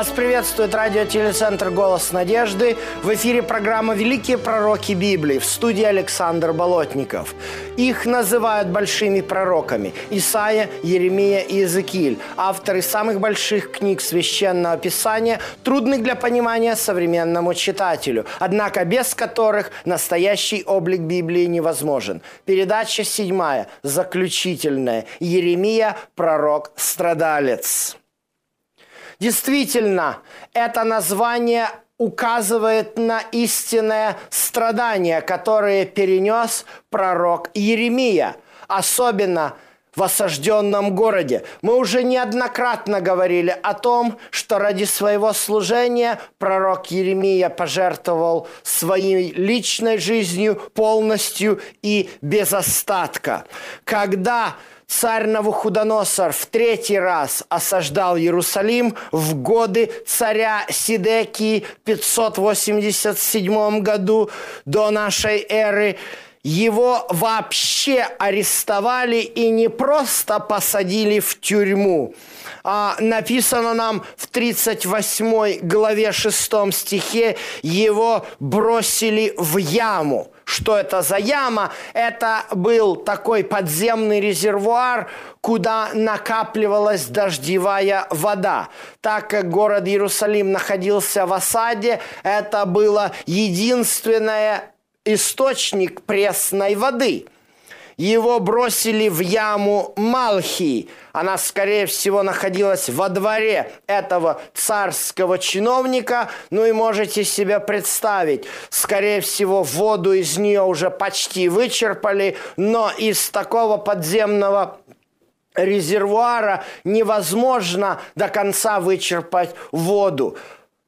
Вас приветствует радиотелецентр «Голос надежды». В эфире программа «Великие пророки Библии» в студии Александр Болотников. Их называют большими пророками – Исаия, Еремия и Иезекииль, авторы самых больших книг Священного Писания, трудных для понимания современному читателю, однако без которых настоящий облик Библии невозможен. Передача седьмая, заключительная. Еремия – пророк-страдалец. Действительно, это название указывает на истинное страдание, которое перенес пророк Еремия, особенно в осажденном городе. Мы уже неоднократно говорили о том, что ради своего служения пророк Еремия пожертвовал своей личной жизнью полностью и без остатка. Когда царь Навуходоносор в третий раз осаждал Иерусалим в годы царя Сидекии в 587 году до нашей эры. Его вообще арестовали и не просто посадили в тюрьму. А, написано нам в 38 главе 6 стихе, его бросили в яму. Что это за яма? Это был такой подземный резервуар, куда накапливалась дождевая вода. Так как город Иерусалим находился в осаде, это было единственное источник пресной воды – его бросили в яму Малхи. Она, скорее всего, находилась во дворе этого царского чиновника. Ну и можете себе представить, скорее всего, воду из нее уже почти вычерпали, но из такого подземного резервуара невозможно до конца вычерпать воду.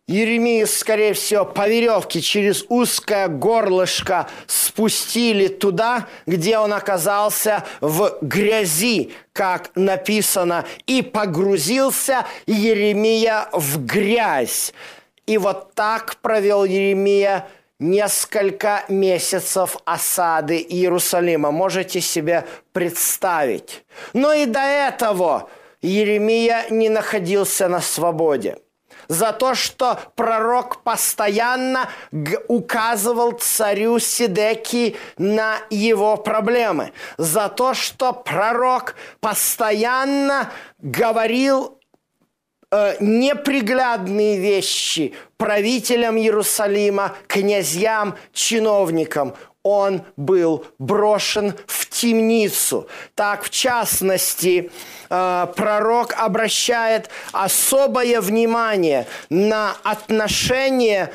Еремию, скорее всего, по веревке через узкое горлышко спустили туда, где он оказался в грязи, как написано, и погрузился Еремия в грязь. И вот так провел Еремия несколько месяцев осады Иерусалима. Можете себе представить. Но и до этого Еремия не находился на свободе за то, что пророк постоянно указывал царю Сидеки на его проблемы, за то, что пророк постоянно говорил э, неприглядные вещи правителям Иерусалима, князьям, чиновникам он был брошен в темницу. Так, в частности, э, пророк обращает особое внимание на отношение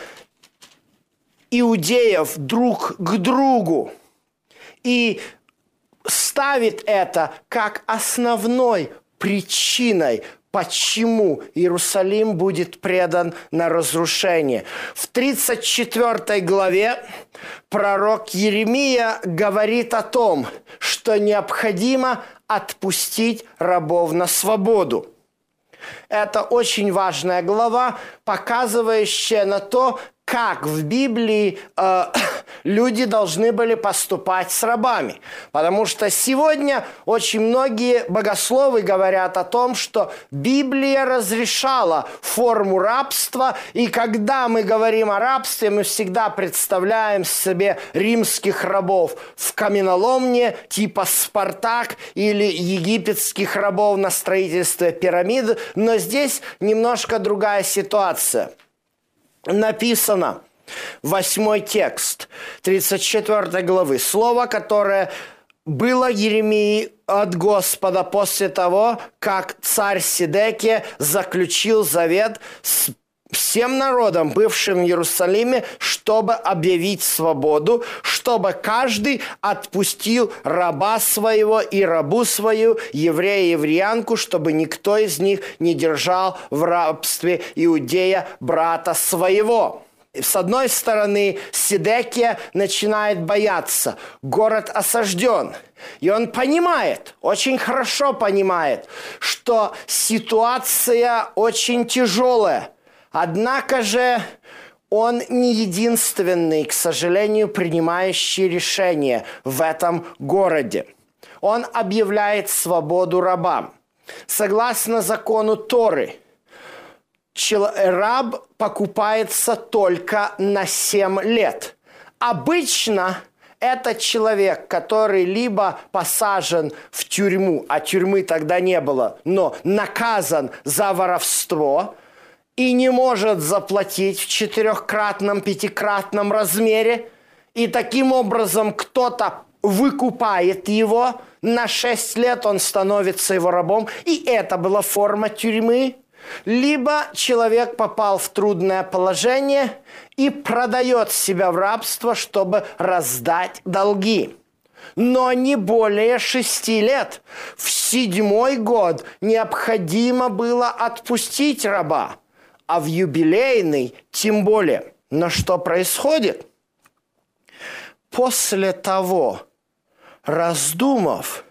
иудеев друг к другу и ставит это как основной причиной почему Иерусалим будет предан на разрушение. В 34 главе пророк Еремия говорит о том, что необходимо отпустить рабов на свободу. Это очень важная глава, показывающая на то, как в Библии э, люди должны были поступать с рабами. Потому что сегодня очень многие богословы говорят о том, что Библия разрешала форму рабства, и когда мы говорим о рабстве, мы всегда представляем себе римских рабов в каменоломне типа Спартак или египетских рабов на строительстве пирамид, но здесь немножко другая ситуация – написано, восьмой текст 34 главы, слово, которое было Еремии от Господа после того, как царь Сидеке заключил завет с всем народом, бывшим в Иерусалиме, чтобы объявить свободу, чтобы каждый отпустил раба своего и рабу свою, еврея и евреянку, чтобы никто из них не держал в рабстве иудея брата своего. с одной стороны, Сидекия начинает бояться. Город осажден. И он понимает, очень хорошо понимает, что ситуация очень тяжелая. Однако же он не единственный, к сожалению, принимающий решение в этом городе. Он объявляет свободу рабам. Согласно закону Торы – раб покупается только на 7 лет. Обычно это человек, который либо посажен в тюрьму, а тюрьмы тогда не было, но наказан за воровство и не может заплатить в четырехкратном, пятикратном размере, и таким образом кто-то выкупает его, на 6 лет он становится его рабом, и это была форма тюрьмы – либо человек попал в трудное положение и продает себя в рабство, чтобы раздать долги. Но не более шести лет. В седьмой год необходимо было отпустить раба, а в юбилейный тем более. Но что происходит? После того, раздумав,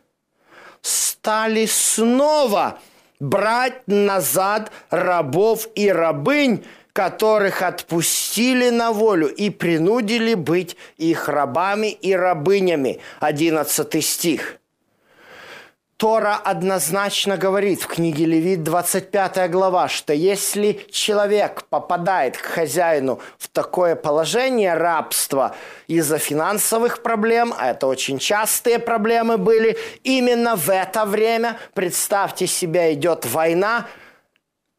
стали снова брать назад рабов и рабынь, которых отпустили на волю и принудили быть их рабами и рабынями. 11 стих. Тора однозначно говорит в книге Левит 25 глава, что если человек попадает к хозяину в такое положение рабства из-за финансовых проблем, а это очень частые проблемы были, именно в это время, представьте себе, идет война,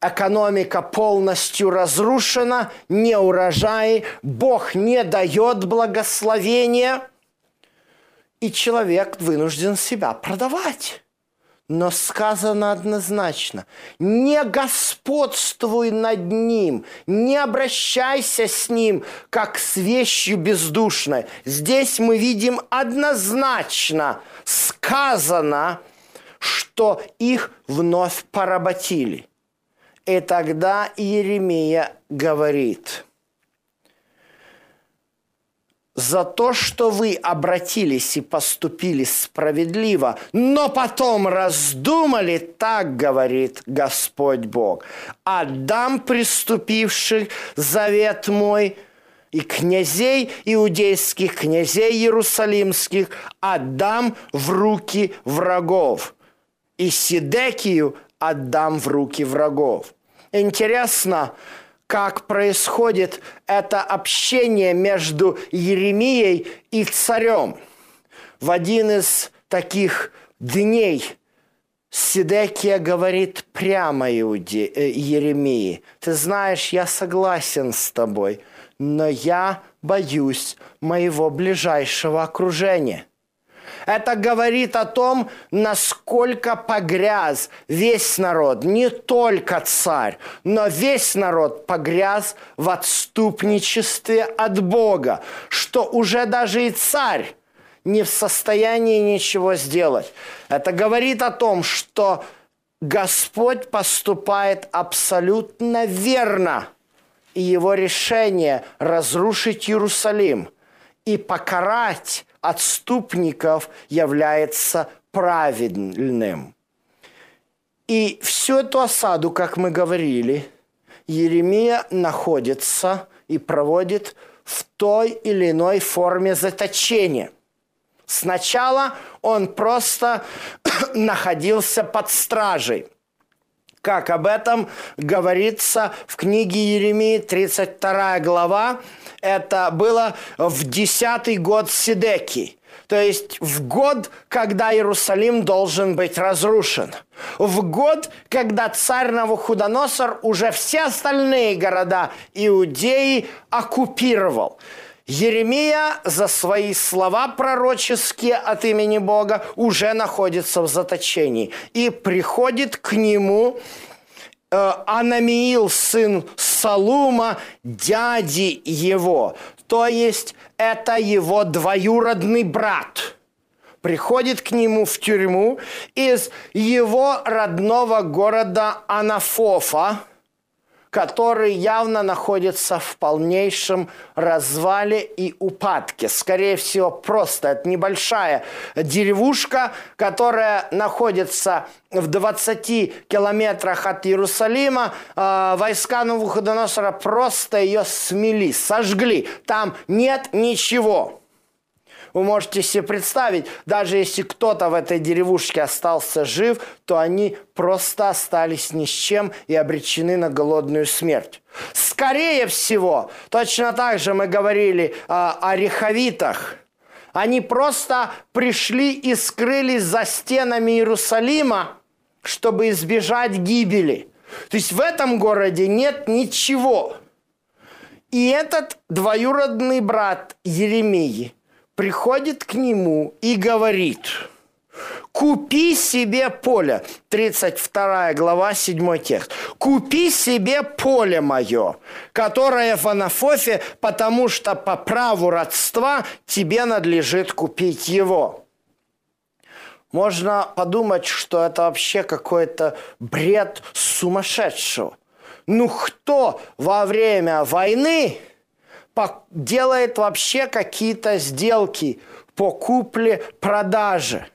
экономика полностью разрушена, не урожаи, Бог не дает благословения, и человек вынужден себя продавать. Но сказано однозначно, не господствуй над ним, не обращайся с ним, как с вещью бездушной. Здесь мы видим однозначно сказано, что их вновь поработили. И тогда Иеремия говорит – за то, что вы обратились и поступили справедливо, но потом раздумали, так говорит Господь Бог. Отдам приступивших завет мой и князей иудейских, князей иерусалимских отдам в руки врагов, и Сидекию отдам в руки врагов. Интересно, как происходит это общение между Еремией и царем. В один из таких дней Сидекия говорит прямо Иуде, э, Еремии, «Ты знаешь, я согласен с тобой, но я боюсь моего ближайшего окружения». Это говорит о том, насколько погряз весь народ, не только царь, но весь народ погряз в отступничестве от Бога, что уже даже и царь не в состоянии ничего сделать. Это говорит о том, что Господь поступает абсолютно верно, и его решение разрушить Иерусалим и покарать отступников является праведным. И всю эту осаду, как мы говорили, Еремия находится и проводит в той или иной форме заточения. Сначала он просто находился под стражей – как об этом говорится в книге Еремии, 32 глава. Это было в десятый год Сидеки. То есть в год, когда Иерусалим должен быть разрушен. В год, когда царь Навуходоносор уже все остальные города Иудеи оккупировал. Еремия за свои слова пророческие от имени Бога уже находится в заточении. И приходит к нему э, Анамиил, сын Салума, дяди его. То есть это его двоюродный брат. Приходит к нему в тюрьму из его родного города Анафофа, который явно находится в полнейшем развале и упадке. Скорее всего, просто это небольшая деревушка, которая находится в 20 километрах от Иерусалима. Э, войска Навуходоносора просто ее смели, сожгли. Там нет ничего. Вы можете себе представить, даже если кто-то в этой деревушке остался жив, то они просто остались ни с чем и обречены на голодную смерть. Скорее всего, точно так же мы говорили э, о рехавитах. Они просто пришли и скрылись за стенами Иерусалима, чтобы избежать гибели. То есть в этом городе нет ничего. И этот двоюродный брат Еремии – приходит к нему и говорит, купи себе поле, 32 глава, 7 текст, купи себе поле мое, которое в Анафофе, потому что по праву родства тебе надлежит купить его. Можно подумать, что это вообще какой-то бред сумасшедшего. Ну кто во время войны делает вообще какие-то сделки по купле-продаже.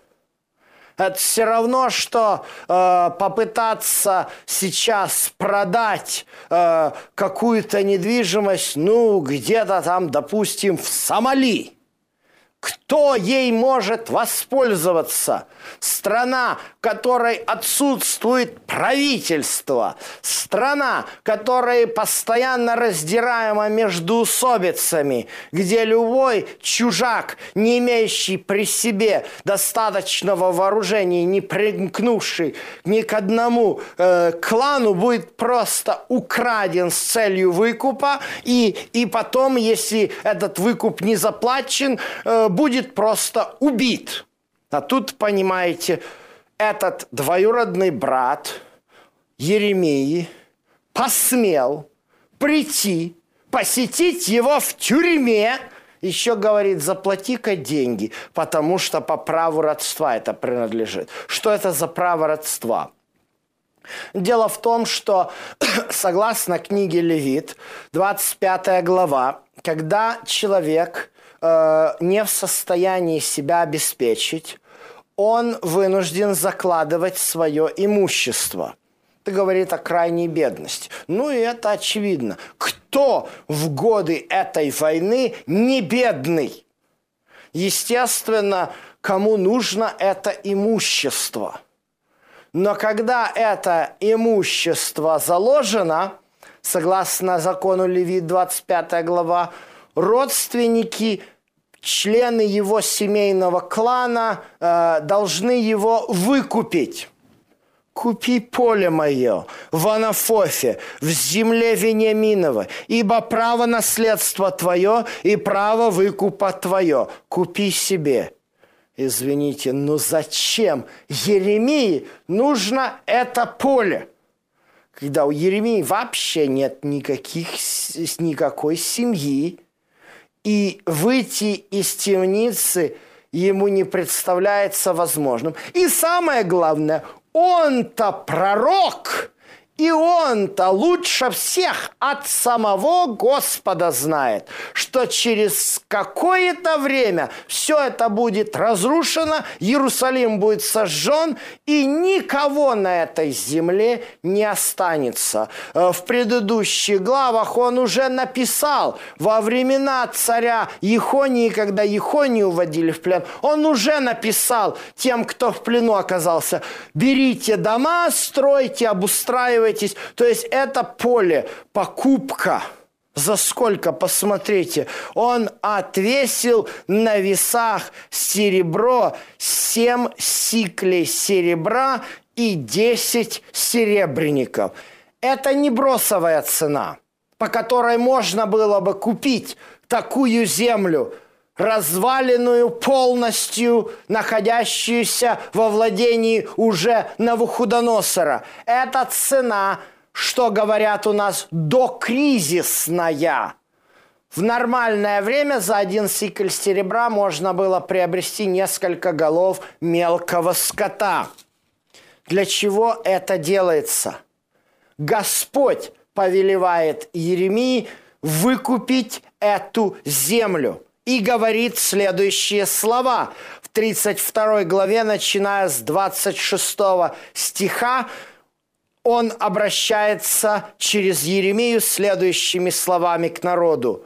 Это все равно, что э, попытаться сейчас продать э, какую-то недвижимость, ну, где-то там, допустим, в Сомали. Кто ей может воспользоваться? Страна, в которой отсутствует правительство. Страна, которая постоянно раздираема между усобицами, где любой чужак, не имеющий при себе достаточного вооружения, не примкнувший ни к одному э, клану, будет просто украден с целью выкупа. И, и потом, если этот выкуп не заплачен, э, будет просто убит. А тут, понимаете, этот двоюродный брат Еремии посмел прийти, посетить его в тюрьме, еще говорит, заплати-ка деньги, потому что по праву родства это принадлежит. Что это за право родства? Дело в том, что согласно книге Левит, 25 глава, когда человек Э, не в состоянии себя обеспечить, он вынужден закладывать свое имущество. Это говорит о крайней бедности. Ну и это очевидно. Кто в годы этой войны не бедный? Естественно, кому нужно это имущество. Но когда это имущество заложено, согласно закону Левит 25 глава, родственники члены его семейного клана э, должны его выкупить. Купи поле мое в Анафофе, в земле Вениаминова, ибо право наследства твое и право выкупа твое. Купи себе. Извините, но зачем Еремии нужно это поле? Когда у Еремии вообще нет никаких, никакой семьи, и выйти из темницы ему не представляется возможным. И самое главное, он-то пророк – и он-то лучше всех от самого Господа знает, что через какое-то время все это будет разрушено, Иерусалим будет сожжен, и никого на этой земле не останется. Э, в предыдущих главах он уже написал во времена царя Ехонии, когда Ехонию уводили в плен, он уже написал тем, кто в плену оказался, берите дома, стройте, обустраивайте, устраивайтесь. То есть это поле, покупка. За сколько, посмотрите, он отвесил на весах серебро 7 сиклей серебра и 10 серебряников. Это не бросовая цена, по которой можно было бы купить такую землю – разваленную полностью, находящуюся во владении уже Навуходоносора. Это цена, что говорят у нас, докризисная. В нормальное время за один сикль серебра можно было приобрести несколько голов мелкого скота. Для чего это делается? Господь повелевает Еремии выкупить эту землю и говорит следующие слова. В 32 главе, начиная с 26 стиха, он обращается через Еремию следующими словами к народу.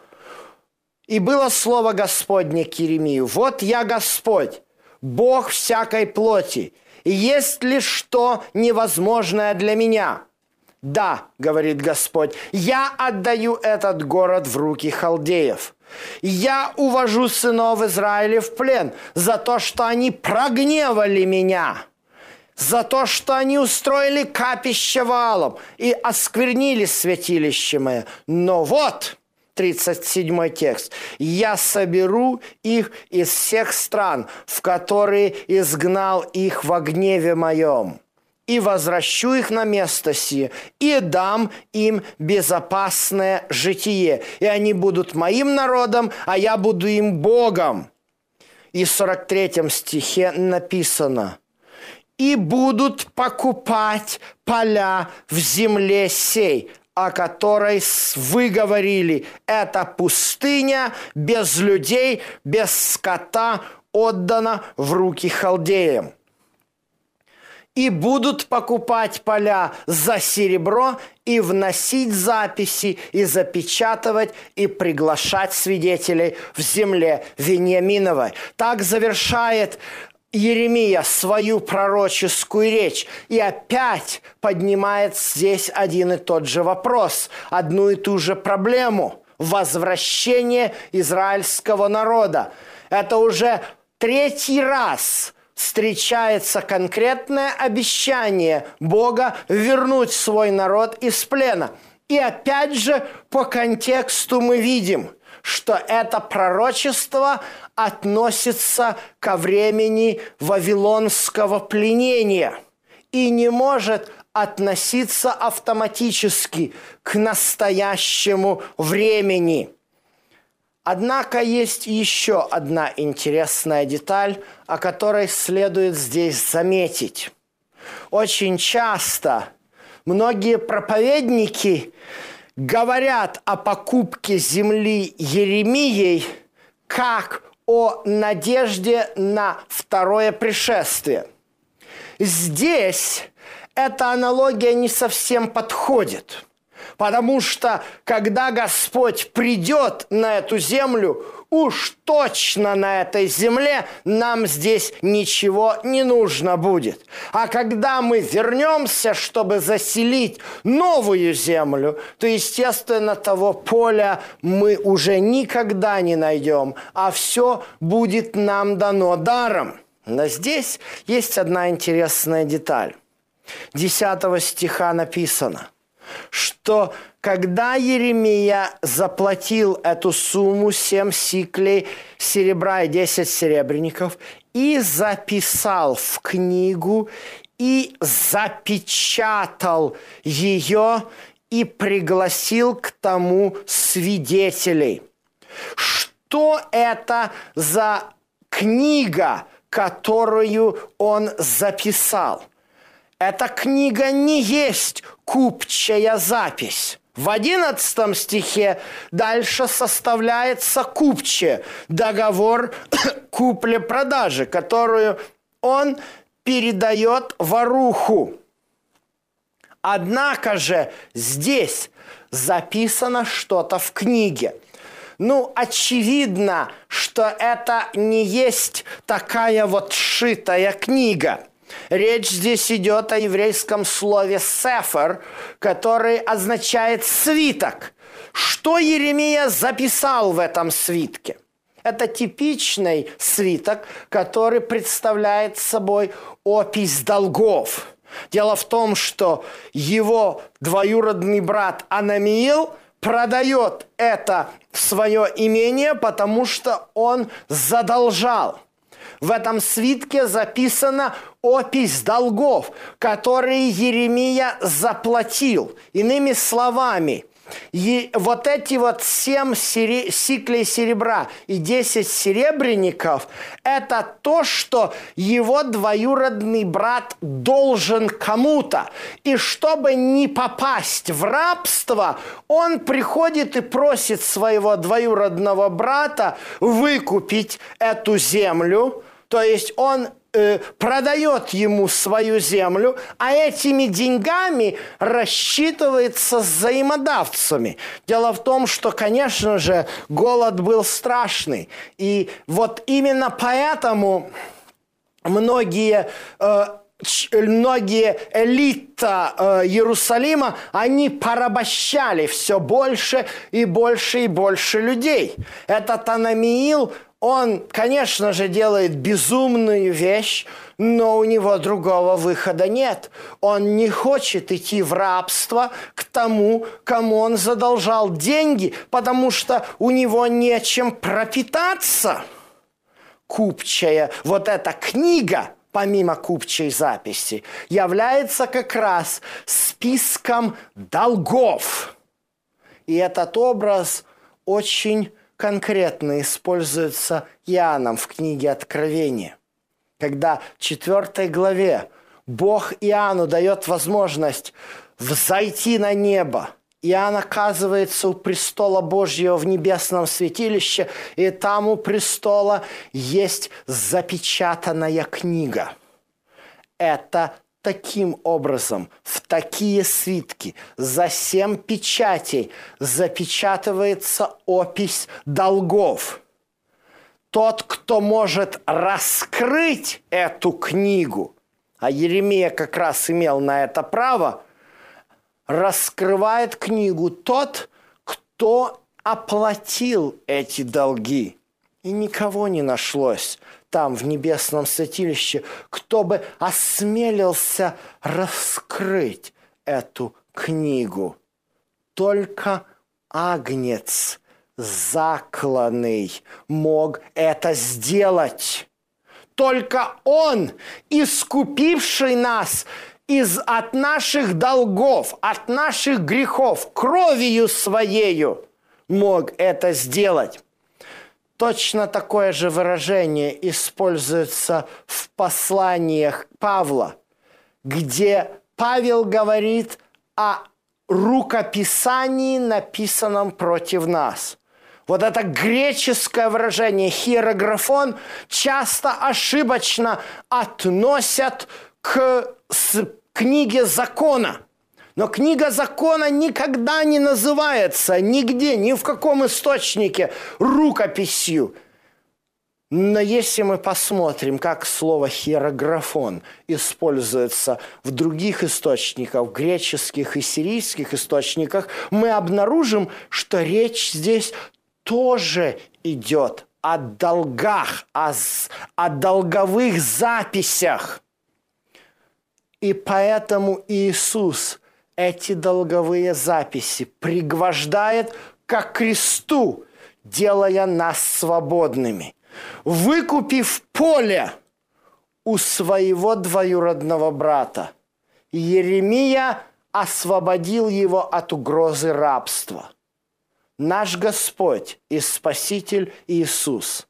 «И было слово Господне к Еремию, вот я Господь, Бог всякой плоти, и есть ли что невозможное для меня?» «Да, — говорит Господь, — я отдаю этот город в руки халдеев. Я увожу сынов Израиля в плен за то, что они прогневали меня» за то, что они устроили капище валом и осквернили святилище мое. Но вот, 37 текст. «Я соберу их из всех стран, в которые изгнал их во гневе моем, и возвращу их на место сие, и дам им безопасное житие, и они будут моим народом, а я буду им Богом». И в 43 стихе написано – и будут покупать поля в земле сей, о которой вы говорили. Это пустыня без людей, без скота, отдана в руки халдеям. И будут покупать поля за серебро и вносить записи, и запечатывать, и приглашать свидетелей в земле Вениаминовой. Так завершает Еремия свою пророческую речь и опять поднимает здесь один и тот же вопрос, одну и ту же проблему – возвращение израильского народа. Это уже третий раз встречается конкретное обещание Бога вернуть свой народ из плена. И опять же по контексту мы видим, что это пророчество относится ко времени вавилонского пленения и не может относиться автоматически к настоящему времени. Однако есть еще одна интересная деталь, о которой следует здесь заметить. Очень часто многие проповедники говорят о покупке земли Еремией как о надежде на второе пришествие. Здесь эта аналогия не совсем подходит, потому что когда Господь придет на эту землю, уж точно на этой земле нам здесь ничего не нужно будет. А когда мы вернемся, чтобы заселить новую землю, то, естественно, того поля мы уже никогда не найдем, а все будет нам дано даром. Но здесь есть одна интересная деталь. 10 стиха написано, что когда Еремия заплатил эту сумму 7 сиклей серебра и 10 серебряников и записал в книгу и запечатал ее и пригласил к тому свидетелей. Что это за книга, которую он записал? Эта книга не есть купчая запись. В одиннадцатом стихе дальше составляется купче, договор купли-продажи, которую он передает воруху. Однако же здесь записано что-то в книге. Ну, очевидно, что это не есть такая вот шитая книга – Речь здесь идет о еврейском слове «сефер», который означает «свиток». Что Еремия записал в этом свитке? Это типичный свиток, который представляет собой опись долгов. Дело в том, что его двоюродный брат Анамиил продает это свое имение, потому что он задолжал – в этом свитке записана опись долгов, которые Еремия заплатил. Иными словами, И вот эти вот семь сери... сиклей серебра и десять серебряников – это то, что его двоюродный брат должен кому-то. И чтобы не попасть в рабство, он приходит и просит своего двоюродного брата выкупить эту землю. То есть он э, продает ему свою землю, а этими деньгами рассчитывается с взаимодавцами. Дело в том, что, конечно же, голод был страшный. И вот именно поэтому многие э, многие элита э, Иерусалима, они порабощали все больше и больше и больше людей. Этот Анамиил он, конечно же, делает безумную вещь, но у него другого выхода нет. Он не хочет идти в рабство к тому, кому он задолжал деньги, потому что у него нечем пропитаться. Купчая, вот эта книга, помимо купчей записи, является как раз списком долгов. И этот образ очень конкретно используется Иоанном в книге Откровения. Когда в 4 главе Бог Иоанну дает возможность взойти на небо, Иоанн оказывается у престола Божьего в небесном святилище, и там у престола есть запечатанная книга. Это таким образом в такие свитки за семь печатей запечатывается опись долгов. Тот, кто может раскрыть эту книгу, а Еремия как раз имел на это право, раскрывает книгу тот, кто оплатил эти долги. И никого не нашлось там, в небесном святилище, кто бы осмелился раскрыть эту книгу. Только Агнец закланный мог это сделать. Только Он, искупивший нас из, от наших долгов, от наших грехов, кровью Своею, мог это сделать. Точно такое же выражение используется в посланиях Павла, где Павел говорит о рукописании, написанном против нас. Вот это греческое выражение «хиерографон» часто ошибочно относят к книге закона – но книга закона никогда не называется нигде, ни в каком источнике рукописью. Но если мы посмотрим, как слово «хиерографон» используется в других источниках, греческих и сирийских источниках, мы обнаружим, что речь здесь тоже идет о долгах, о, о долговых записях. И поэтому Иисус – эти долговые записи пригвождает к кресту, делая нас свободными. Выкупив поле у своего двоюродного брата, Еремия освободил его от угрозы рабства. Наш Господь и Спаситель Иисус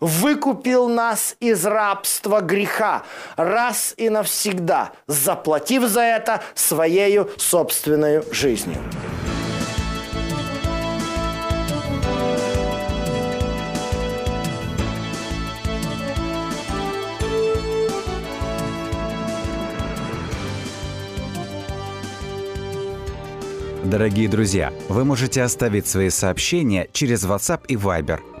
выкупил нас из рабства греха раз и навсегда, заплатив за это своей собственной жизнью. Дорогие друзья, вы можете оставить свои сообщения через WhatsApp и Viber